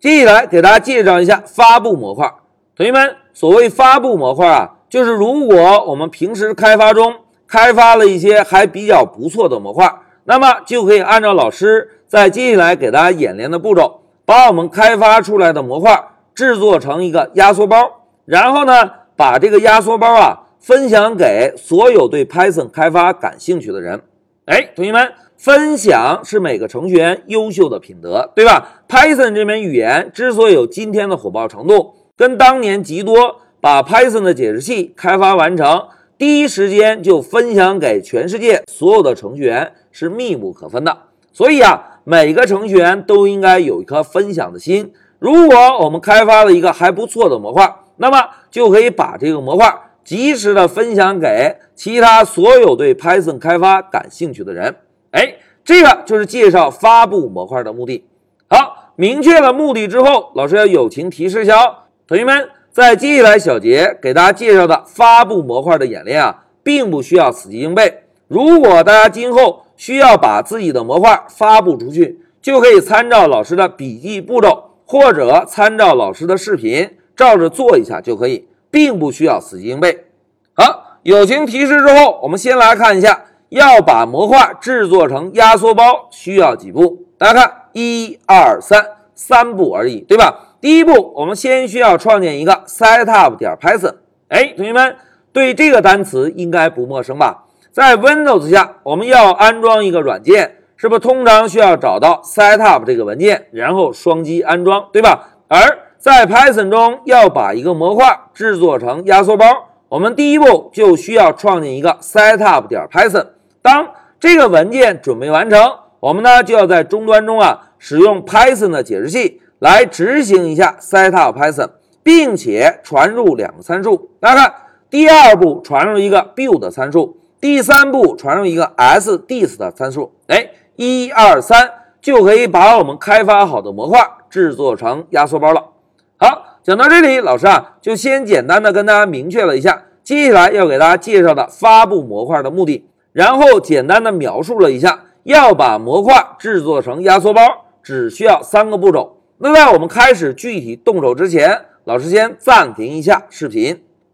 接下来给大家介绍一下发布模块。同学们，所谓发布模块啊，就是如果我们平时开发中开发了一些还比较不错的模块，那么就可以按照老师在接下来给大家演练的步骤，把我们开发出来的模块制作成一个压缩包，然后呢，把这个压缩包啊分享给所有对 Python 开发感兴趣的人。哎，同学们。分享是每个程序员优秀的品德，对吧？Python 这门语言之所以有今天的火爆程度，跟当年极多把 Python 的解释器开发完成，第一时间就分享给全世界所有的程序员是密不可分的。所以啊，每个程序员都应该有一颗分享的心。如果我们开发了一个还不错的模块，那么就可以把这个模块及时的分享给其他所有对 Python 开发感兴趣的人。哎，这个就是介绍发布模块的目的。好，明确了目的之后，老师要友情提示一下哦，同学们，在接下来小节给大家介绍的发布模块的演练啊，并不需要死记硬背。如果大家今后需要把自己的模块发布出去，就可以参照老师的笔记步骤，或者参照老师的视频，照着做一下就可以，并不需要死记硬背。好，友情提示之后，我们先来看一下。要把模块制作成压缩包需要几步？大家看，一二三，三步而已，对吧？第一步，我们先需要创建一个 setup 点 Python。哎，同学们对这个单词应该不陌生吧？在 Windows 下，我们要安装一个软件，是不是通常需要找到 setup 这个文件，然后双击安装，对吧？而在 Python 中，要把一个模块制作成压缩包，我们第一步就需要创建一个 setup 点 Python。当这个文件准备完成，我们呢就要在终端中啊使用 Python 的解释器来执行一下 setup Python，并且传入两个参数。大家看，第二步传入一个 build 参数，第三步传入一个 sdist 的参数。哎，一二三就可以把我们开发好的模块制作成压缩包了。好，讲到这里，老师啊就先简单的跟大家明确了一下接下来要给大家介绍的发布模块的目的。然后简单的描述了一下，要把模块制作成压缩包，只需要三个步骤。那在我们开始具体动手之前，老师先暂停一下视频。